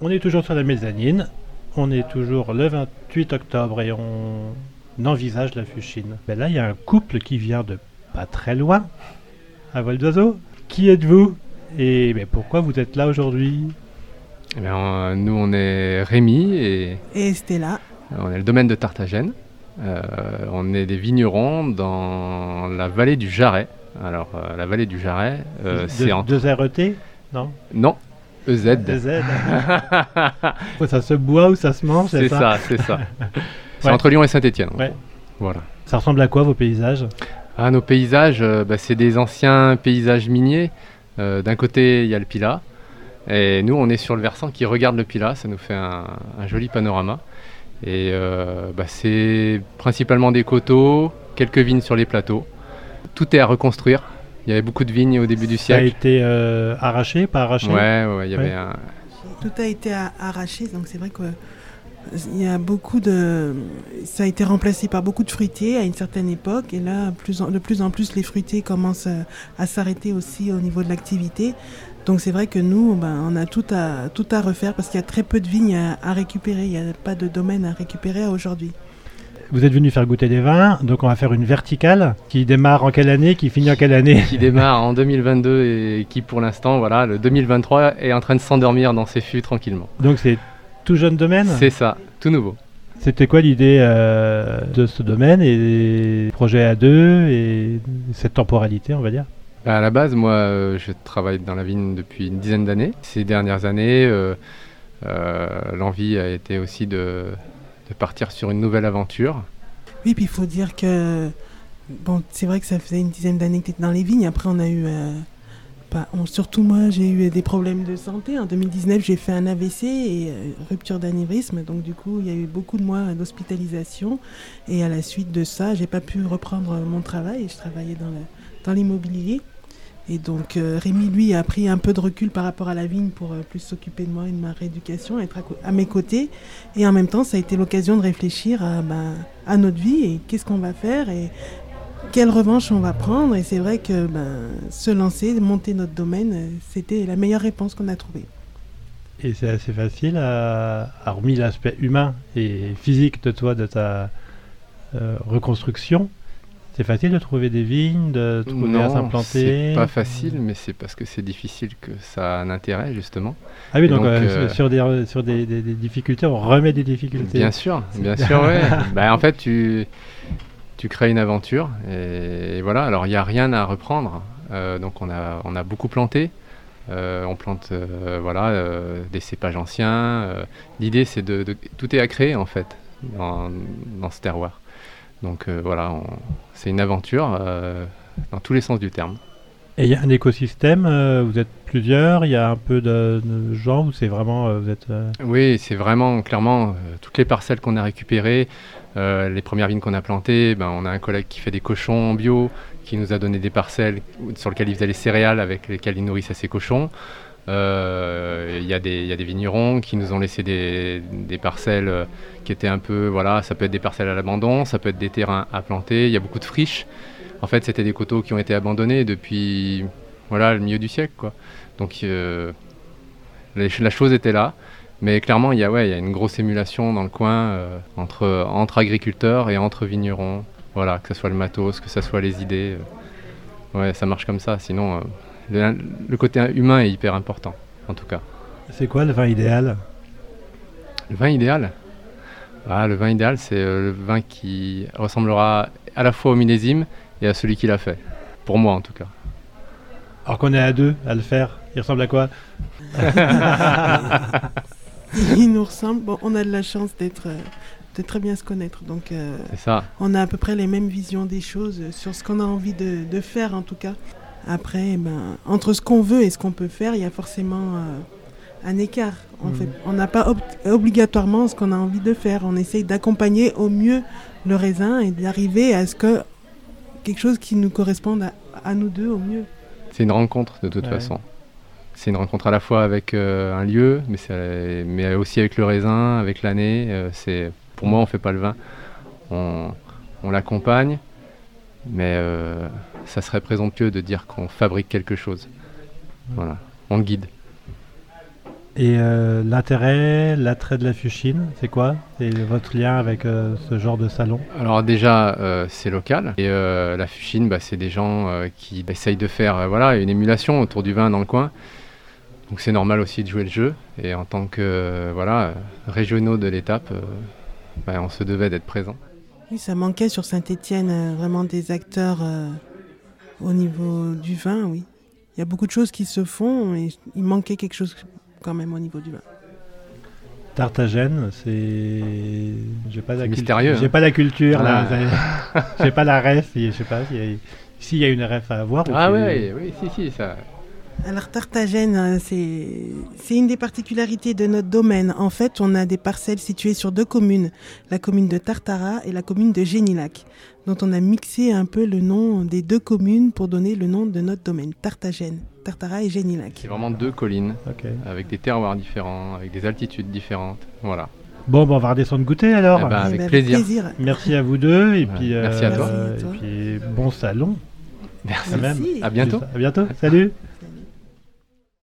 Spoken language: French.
On est toujours sur la mezzanine. On est toujours le 28 octobre et on envisage la Fuchine. Ben là, il y a un couple qui vient de pas très loin, à vol d'oiseau. Qui êtes-vous? Et pourquoi vous êtes là aujourd'hui? Eh bien, nous, on est Rémi et Et Stella. on est le domaine de Tartagène. Euh, on est des vignerons dans la vallée du Jarret. Alors, euh, la vallée du Jarret, euh, c'est Deux, en... deux RET Non? Non, EZ. Z. ça se boit ou ça se mange, c'est ça, c'est ça. c'est Ouais. entre Lyon et. Ouais. Voilà. Ça ressemble à quoi vos paysages? Ah, nos paysages, euh, bah, c'est des anciens paysages miniers. Euh, D'un côté, il y a le Pilat. Et nous, on est sur le versant qui regarde le Pilat. Ça nous fait un, un joli panorama. Et euh, bah, c'est principalement des coteaux, quelques vignes sur les plateaux. Tout est à reconstruire. Il y avait beaucoup de vignes au début du Ça a siècle. été euh, arraché, pas arraché Ouais, ouais, il y avait Ouais. un. Tout a été arraché, donc c'est vrai que euh, il y a beaucoup de, ça a été remplacé par beaucoup de fruitiers à une certaine époque, et là, plus en- de plus en plus, les fruitiers commencent à, à s'arrêter aussi au niveau de l'activité. Donc c'est vrai que nous, ben, on a tout à tout à refaire parce qu'il y a très peu de vignes à, à récupérer. Il n'y a pas de domaine à récupérer aujourd'hui. Vous êtes venu faire goûter des vins, donc on va faire une verticale qui démarre en quelle année, qui finit en quelle année qui démarre en 2022 et qui, pour l'instant, voilà, le 2023 est en train de s'endormir dans ses fûts tranquillement. Donc c'est tout jeune domaine C'est ça, tout nouveau. C'était quoi l'idée euh, de ce domaine et des projets à deux et cette temporalité, on va dire? À la base, moi, euh, je travaille dans la vigne depuis une dizaine d'années. Ces dernières années, euh, euh, l'envie a été aussi de, de partir sur une nouvelle aventure. Oui, puis il faut dire que bon, c'est vrai que ça faisait une dizaine d'années que tu étais dans les vignes. Après, on a eu, euh, pas, surtout moi, j'ai eu des problèmes de santé. En 2019, j'ai fait un AVC et euh, rupture d'anévrisme. Donc, du coup, il y a eu beaucoup de mois d'hospitalisation. Et à la suite de ça, j'ai pas pu reprendre mon travail. Je travaillais dans l'immobilier. Et donc, euh, Rémi, lui, a pris un peu de recul par rapport à la vigne pour euh, plus s'occuper de moi et de ma rééducation, être à, mes côtés. Et en même temps, ça a été l'occasion de réfléchir à, ben, à notre vie et qu'est-ce qu'on va faire et quelle revanche on va prendre. Et c'est vrai que ben, se lancer, monter notre domaine, euh, c'était la meilleure réponse qu'on a trouvée. Et c'est assez facile, à, à hormis l'aspect humain et physique de toi, de ta euh, reconstruction, c'est facile de trouver des vignes, de trouver à Non, s'implanter c'est pas facile, mais c'est parce que c'est difficile que ça a un intérêt, justement. Ah oui, Et donc, donc, euh, euh, sur, des, sur des, des- des difficultés, on remet des difficultés. Bien sûr, bien sûr, ouais. bah, en fait, tu, tu crées une aventure et voilà. Alors, il n'y a rien à reprendre. Euh, donc, on a, on a beaucoup planté. Euh, on plante euh, voilà, des cépages anciens. L'idée, c'est de, de- Tout est à créer, en fait, dans, dans ce terroir. Donc, euh, voilà, on- c'est une aventure euh, dans tous les sens du terme. Et il y a un écosystème, euh, vous êtes plusieurs, il y a un peu de, de gens ou c'est vraiment, vous êtes... Oui, c'est vraiment clairement toutes les parcelles qu'on a récupérées, les premières vignes qu'on a plantées. Ben, on a un collègue qui fait des cochons en bio, qui nous a donné des parcelles sur lesquelles il faisait les céréales avec lesquelles il nourrissait ses cochons. Euh, Il y, a des- il y a des vignerons qui nous ont laissé des, parcelles euh, qui étaient un peu, voilà, ça peut être des parcelles à l'abandon, ça peut être des terrains à planter. Il y a beaucoup de friches. En fait, c'était des coteaux qui ont été abandonnés depuis, voilà, le milieu du siècle, quoi. Donc euh, la chose était là. Mais clairement, il y a, ouais, il y a une grosse émulation dans le coin euh, entre, entre agriculteurs et entre vignerons. Voilà, que ce soit le matos, que ce soit les idées. euh. ouais, ça marche comme ça. Sinon, euh, le, le côté humain est hyper important, en tout cas. C'est quoi le vin idéal? Le vin idéal? Ah, Le vin idéal, c'est euh, le vin qui ressemblera à la fois au millésime et à celui qui l'a fait. Pour moi, en tout cas. Alors qu'on est à deux à le faire, il ressemble à quoi? Il nous ressemble. Bon, on a de la chance d'être, euh, de très bien se connaître. Donc, euh, C'est ça. on a à peu près les mêmes visions des choses sur ce qu'on a envie de, de faire, en tout cas. Après, ben, entre ce qu'on veut et ce qu'on peut faire, il y a forcément euh, un écart. En Mhm. fait, on n'a pas ob- obligatoirement ce qu'on a envie de faire. On essaye d'accompagner au mieux le raisin et d'arriver à ce que quelque chose qui nous corresponde à, à nous deux au mieux. C'est une rencontre de toute Ouais. façon. C'est une rencontre à la fois avec euh, un lieu, mais, c'est- mais aussi avec le raisin, avec l'année. euh, c'est pour moi, on fait pas le vin, on, on l'accompagne, mais euh, ça serait présomptueux de dire qu'on fabrique quelque chose. Voilà, on le guide. Et euh, l'intérêt, l'attrait de la Fuchine, c'est quoi? C'est votre lien avec euh, ce genre de salon? Alors déjà, euh, c'est local. Et euh, la Fuchine, bah, c'est des gens euh, qui essayent de faire euh, voilà, une émulation autour du vin dans le coin. Donc c'est normal aussi de jouer le jeu. Et en tant que euh, voilà, régionaux de l'étape, euh, bah, on se devait d'être présents. Oui, ça manquait sur Saint-Étienne vraiment des acteurs euh, au niveau du vin, oui. Il y a beaucoup de choses qui se font et il manquait quelque chose quand même au niveau du vin. Tartagène, c'est. J'ai pas la mystérieux, J'ai hein. pas la culture, là. Ah. avez- J'ai pas la ref. Je sais pas s'il y a... y a une ref à avoir. ou Ah si- ouais, oui, si, si, ça. Alors Tartagène, euh, c'est une des particularités de notre domaine. En fait, on a des parcelles situées sur deux communes, la commune de Tartara et la commune de Génilac, dont on a mixé un peu le nom des deux communes pour donner le nom de notre domaine, Tartagène, Tartara et Génilac. C'est vraiment deux collines avec des terroirs différents, avec des altitudes différentes. Voilà. Bon, bon, on va redescendre goûter alors. Eh ben, Eh avec ben, plaisir. Merci à vous deux et Ouais, puis merci à toi. euh, à toi. et puis bon salon Merci. quand même. Merci. À bientôt. À bientôt. Salut.